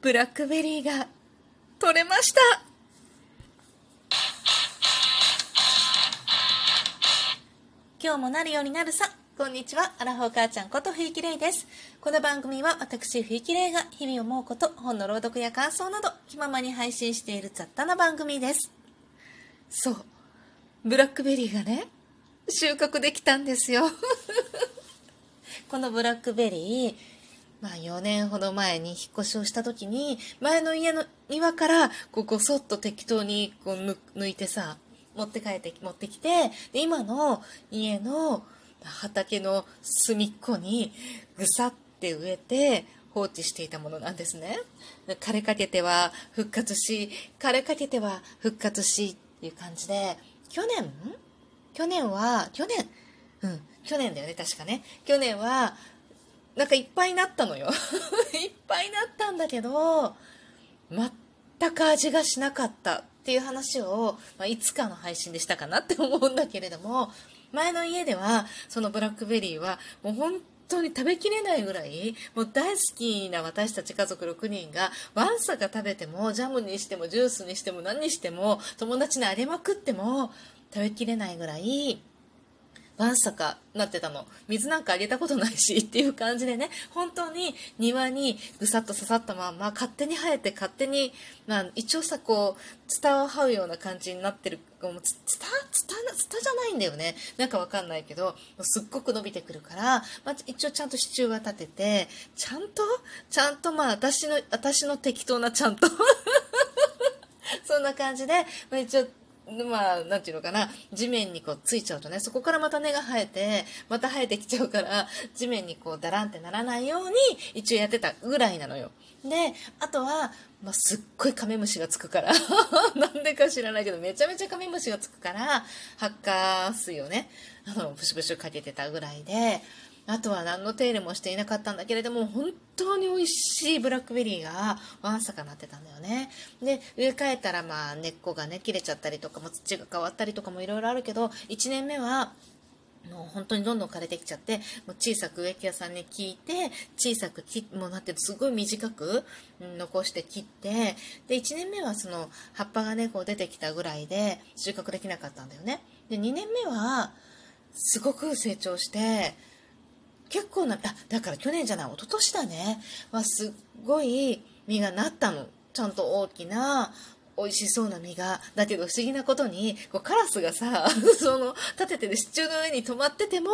ブラックベリーが取れました今日もなるようになるさこんにちは、アラフォー母ちゃんこと冬木玲です。この番組は私冬木玲が日々思うこと、本の朗読や感想など気ままに配信している雑多な番組です。そう、ブラックベリーがね、収穫できたんですよ。このブラックベリー、まあ4年ほど前に引っ越しをした時に、前の家の庭からこうごそっと適当にこう抜いてさ、持って帰って、持ってきて、で今の家の畑の隅っこにぐさって植えて放置していたものなんですね。枯れかけては復活し、枯れかけては復活しっていう感じで、去年去年は、去年うん、去年だよね、確かね。去年は、なんかいっぱいになったのよ。いっぱいなったんだけど、全く味がしなかったっていう話を、まあ、いつかの配信でしたかなって思うんだけれども、前の家では、そのブラックベリーは、もう本当に食べきれないぐらい、もう大好きな私たち家族6人が、ワンサが食べても、ジャムにしても、ジュースにしても、何にしても、友達にあげまくっても、食べきれないぐらい、わんさかなってたの。水なんかあげたことないし っていう感じでね、本当に庭にぐさっと刺さったまま、勝手に生えて勝手に、まあ一応さ、こう、ツタを這うような感じになってる。もうツタツタツタじゃないんだよね。なんかわかんないけど、すっごく伸びてくるから、まあ一応ちゃんと支柱は立てて、ちゃんとちゃんとまあ私の、私の適当なちゃんと そんな感じで、まあ、一応まあ、なんていうのかな、地面にこうついちゃうとね、そこからまた根が生えて、また生えてきちゃうから、地面にこうダランってならないように一応やってたぐらいなのよ。で、あとは、まあ、すっごいカメムシがつくから なんでか知らないけど、めちゃめちゃカメムシがつくから、発火水をね、あの、プシュプシュかけてたぐらいで、あとは何の手入れもしていなかったんだけれども、本当に美味しいブラックベリーがわんさかなってたんだよね。で、植え替えたらまあ根っこがね、切れちゃったりとか、も土が変わったりとかもいろいろあるけど、1年目は、もう本当にどんどん枯れてきちゃって、もう小さく植木屋さんに聞いて、小さく切もうなってすごい短く、残して切って、で、1年目はその葉っぱがね、こう出てきたぐらいで収穫できなかったんだよね。で、2年目は、すごく成長して、結構な、あ、だから去年じゃない、一昨年だね。はすっごい実がなったの。ちゃんと大きな、美味しそうな実が。だけど不思議なことに、こうカラスがさ、その、立ててる支柱の上に止まってても、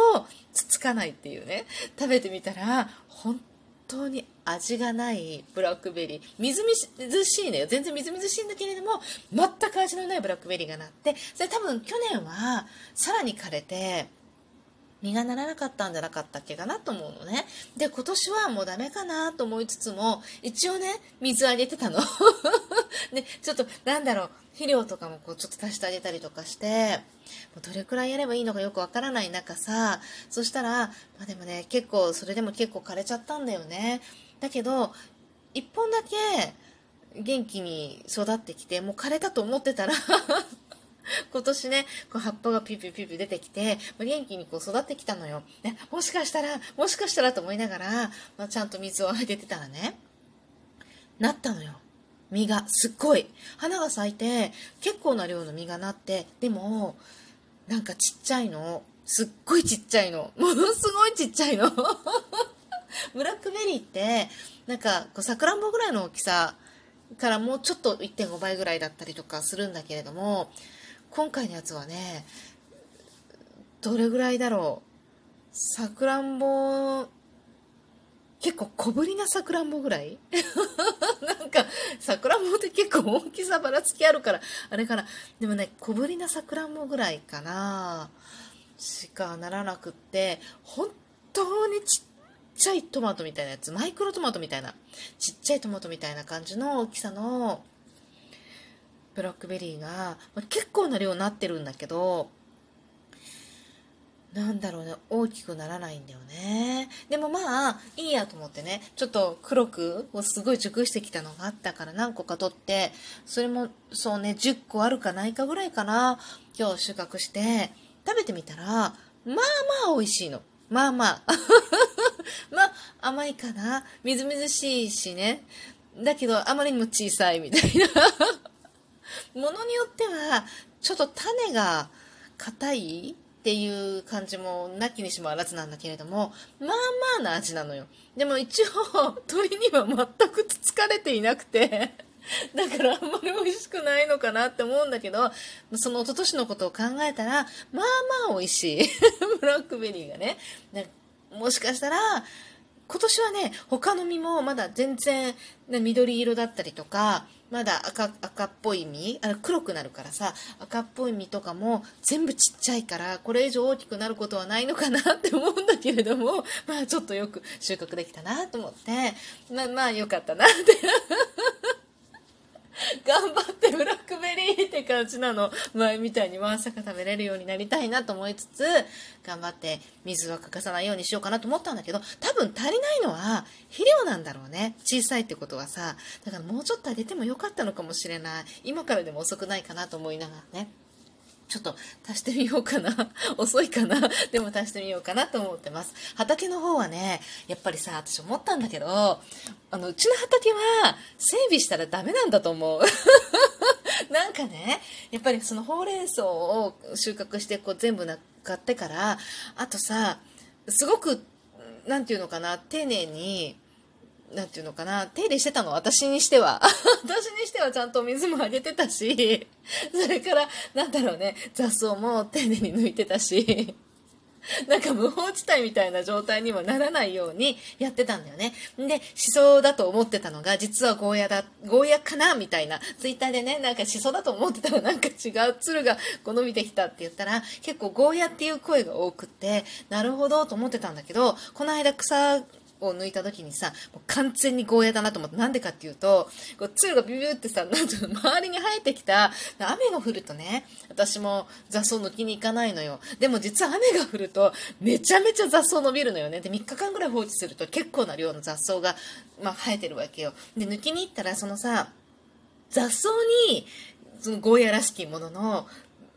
つつかないっていうね。食べてみたら、本当に味がないブラックベリー。みずみずしいのよ。全然みずみずしいんだけれども、全く味のないブラックベリーがなって、それ多分去年は、さらに枯れて、実がならなかったんじゃなかったっけかなと思うのね。で、今年はもうダメかなと思いつつも、一応ね、水あげてたの。で、ちょっと、なんだろう、肥料とかもこうちょっと足してあげたりとかして、もうどれくらいやればいいのかよくわからない中さ、そしたら、まあでもね、結構、それでも結構枯れちゃったんだよね。だけど、一本だけ元気に育ってきて、もう枯れたと思ってたら 今年ね、こう葉っぱがピュピュピュピュ出てきて、元気にこう育ってきたのよ。ね、もしかしたら、もしかしたらと思いながら、まあ、ちゃんと水をあげてたらね、なったのよ。実が、すっごい。花が咲いて、結構な量の実がなって、でも、なんかちっちゃいの。すっごいちっちゃいの。ものすごいちっちゃいの。ブラックベリーって、なんか、こう、さくらんぼぐらいの大きさからもうちょっと1.5倍ぐらいだったりとかするんだけれども、今回のやつはね、どれぐらいだろう？さくらんぼ、結構小ぶりなさくらんぼぐらい？なんか、さくらんぼって結構大きさばらつきあるから、あれかな？でもね、小ぶりなさくらんぼぐらいかな。しかならなくって、本当にちっちゃいトマトみたいなやつ、マイクロトマトみたいな、ちっちゃいトマトみたいな感じの大きさのブラックベリーが、ま、結構な量になってるんだけど、なんだろうね、大きくならないんだよね。でもまあ、いいやと思ってね、ちょっと黒く、すごい熟してきたのがあったから何個か取って、それもそうね、10個あるかないかぐらいかな、今日収穫して、食べてみたら、まあまあ美味しいの。まあまあ。まあ、甘いかな。みずみずしいしね。だけどあまりにも小さいみたいなものによってはちょっと種が硬いっていう感じもなきにしもあらずなんだけれどもまあまあな味なのよ。でも一応鳥には全くつつかれていなくて だからあんまり美味しくないのかなって思うんだけどその一昨年のことを考えたらまあまあ美味しい。ブラックベリーがね。もしかしたら今年はね他の実もまだ全然、緑色だったりとかまだ赤赤っぽい実？あ黒くなるからさ赤っぽい実とかも全部ちっちゃいからこれ以上大きくなることはないのかなって思うんだけれどもまあちょっとよく収穫できたなと思って。まあまあよかったなって頑張ってブラックベリーって感じなの前みたいにワンサカ食べれるようになりたいなと思いつつ頑張って水は欠かさないようにしようかなと思ったんだけど多分足りないのは肥料なんだろうね小さいってことはさだからもうちょっとあげてもよかったのかもしれない今からでも遅くないかなと思いながらねちょっと足してみようかな。遅いかな。でも足してみようかなと思ってます。畑の方はね、やっぱりさ、私思ったんだけど、あの、うちの畑は整備したらダメなんだと思う。なんかね、やっぱりそのほうれん草を収穫してこう全部な買ってから、あとさ、すごく、なんていうのかな、丁寧に、なんていうのかな、手入れしてたの、私にしては。私にしてはちゃんと水もあげてたし、それから、なんだろうね、雑草も丁寧に抜いてたし、なんか無法地帯みたいな状態にもならないようにやってたんだよね。で、思想だと思ってたのが、実はゴーヤだ、ゴーヤかなみたいな。ツイッターでね、なんか思想だと思ってたらなんか違う鶴がこう伸びてきたって言ったら、結構ゴーヤっていう声が多くって、なるほどと思ってたんだけど、この間草を抜いた時にさ、もう完全にゴーヤだなと思って、なんでかっていうと、こう、ツルがビューってさ、なんと周りに生えてきた、雨が降るとね、私も雑草抜きに行かないのよ。でも実は雨が降ると、めちゃめちゃ雑草伸びるのよね。で、3日間ぐらい放置すると結構な量の雑草が、まあ、生えてるわけよ。で、抜きに行ったら、そのさ、雑草に、そのゴーヤらしきものの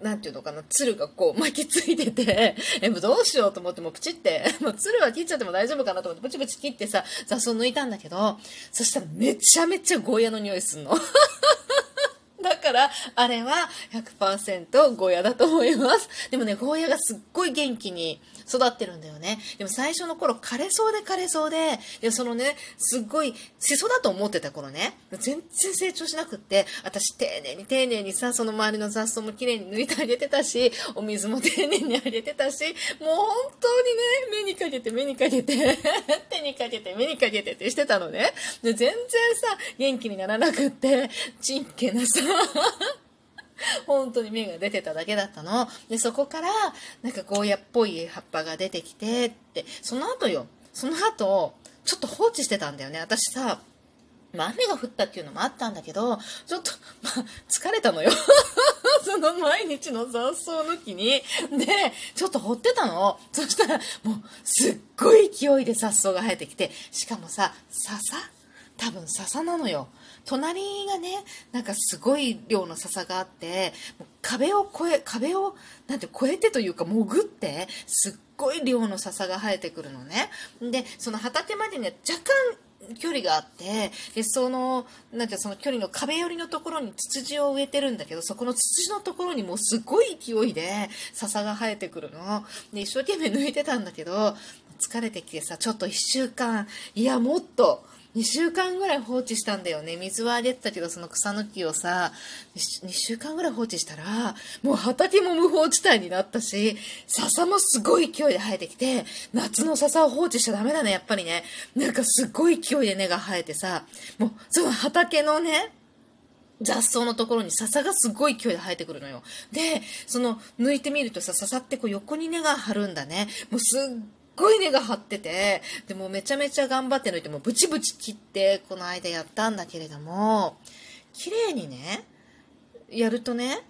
なんていうのかな、鶴がこう巻きついてて、え、もうどうしようと思ってもうプチって、もう鶴は切っちゃっても大丈夫かなと思ってプチプチ切ってさ、雑草抜いたんだけど、そしたらめちゃめちゃゴーヤの匂いすんの。だから、あれは100%ゴーヤだと思います。でもね、ゴーヤがすっごい元気に育ってるんだよね。でも最初の頃枯れそうで枯れそうで、でそのね、すっごいしそだと思ってた頃ね、全然成長しなくって、私丁寧に丁寧にさ、その周りの雑草も綺麗に抜いてあげてたし、お水も丁寧にあげてたし、もう本当にね、目にかけて目にかけて 手にかけて目にかけてってしてたのね。で全然さ、元気にならなくって、ちんけなさ、本当に芽が出てただけだったの。で、そこから、なんかゴーヤっぽい葉っぱが出てきてって、その後よ、その後、ちょっと放置してたんだよね。私さ、まあ、雨が降ったっていうのもあったんだけど、ちょっと、まあ、疲れたのよ。その毎日の雑草抜きに。で、ちょっと掘ってたの。そしたら、もう、すっごい勢いで雑草が生えてきて、しかもさ、笹？多分笹なのよ。隣がね、なんかすごい量の笹があって、壁を越え、壁を、なんて越えてというか潜って、すっごい量の笹が生えてくるのね。で、その畑までね、若干距離があってでそのなんてその距離の壁寄りのところにツツジを植えてるんだけどそこのツツジのところにもうすごい勢いで笹が生えてくるので一生懸命抜いてたんだけど疲れてきてさちょっと1週間いやもっと2週間ぐらい放置したんだよね水はあげてたけどその草抜きをさ2週間ぐらい放置したらもう畑も無法地帯になったし笹もすごい勢いで生えてきて夏の笹を放置しちゃダメだねやっぱりねなんかすごい勢いで根が生えてさもうその畑のね雑草のところに笹がすごい勢いで生えてくるのよ。で、その抜いてみるとさ、笹ってこう横に根が張るんだね。もうすっごい根が張ってて、でもめちゃめちゃ頑張って抜いてもうブチブチ切ってこの間やったんだけれども、綺麗にね、やるとね、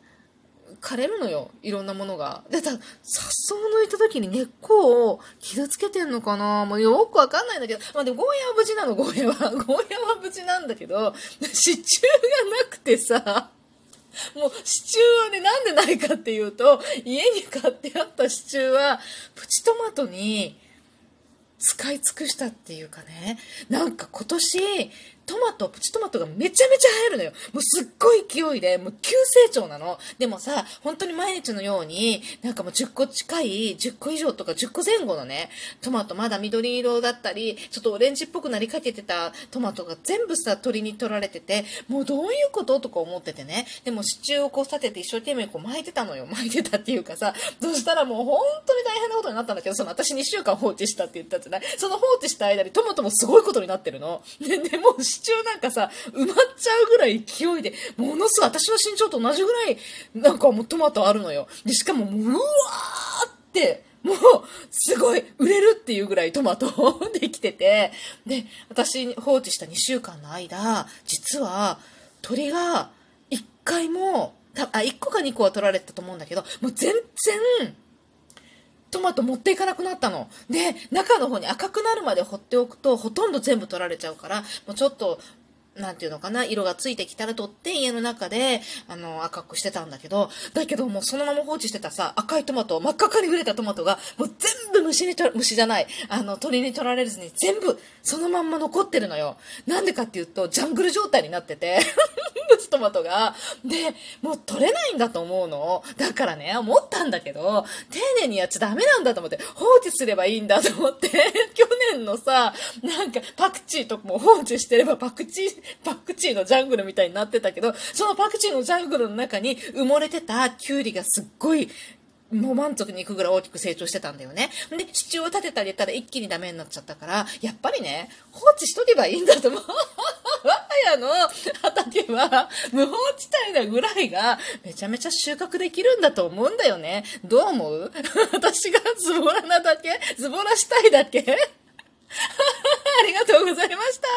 枯れるのよ。いろんなものが。で、た、雑草を抜いた時に根っこを傷つけてんのかな？もうよくわかんないんだけど、まあでもゴーヤは無事なの、ゴーヤは。ゴーヤは無事なんだけど、支柱がなくてさ、もう支柱はね、なんでないかっていうと、家に買ってあった支柱は、プチトマトに使い尽くしたっていうかね、なんか今年、トマト、プチトマトがめちゃめちゃ生えるのよ。もうすっごい勢いで、もう急成長なの。でもさ、本当に毎日のように、なんかもう10個近い、10個以上とか10個前後のね、トマトまだ緑色だったり、ちょっとオレンジっぽくなりかけてたトマトが全部さ、鳥に取られてて、もうどういうこと？とか思っててね。でも支柱をこう立てて一生懸命こう巻いてたのよ。巻いてたっていうかさ、そしたらもう本当に大変なことになったんだけど、その私2週間放置したって言ったじゃない？その放置した間にトマトもすごいことになってるの。で、でも支柱なんかさ、埋まっちゃうぐらい勢いで、ものすごい私の身長と同じぐらい、なんかもうトマトあるのよ。で、しかももう、わーって、もう、すごい、売れるっていうぐらいトマト できてて、で、私放置した2週間の間、実は、鳥が1回も、あ、1個か2個は取られたと思うんだけど、もう全然、マト持っていかなくなったの。で、中の方に赤くなるまで放っておくと、ほとんど全部取られちゃうから、もうちょっとなんていうのかな、色がついてきたら取って家の中で、あの、赤くしてたんだけど、だけどもうそのまま放置してたさ、赤いトマト、真っ赤かに売れたトマトが、もう全部虫にと、虫じゃない、あの、鳥に取られずに全部そのまんま残ってるのよ。なんでかっていうと、ジャングル状態になってて、トマトが。で、もう取れないんだと思うの。だからね、思ったんだけど、丁寧にやっちゃダメなんだと思って、放置すればいいんだと思って、去年のさ、なんかパクチーとかも放置してればパクチー、パクチーのジャングルみたいになってたけど、そのパクチーのジャングルの中に埋もれてたキュウリがすっごいもう満足にいくぐらい大きく成長してたんだよね。で、支柱を立てたりたら一気にダメになっちゃったから、やっぱりね、放置しとけばいいんだと思う。我が家の畑は無法地帯なぐらいがめちゃめちゃ収穫できるんだと思うんだよね。どう思う？私がズボラなだけ？ズボラしたいだけ？ありがとうございました。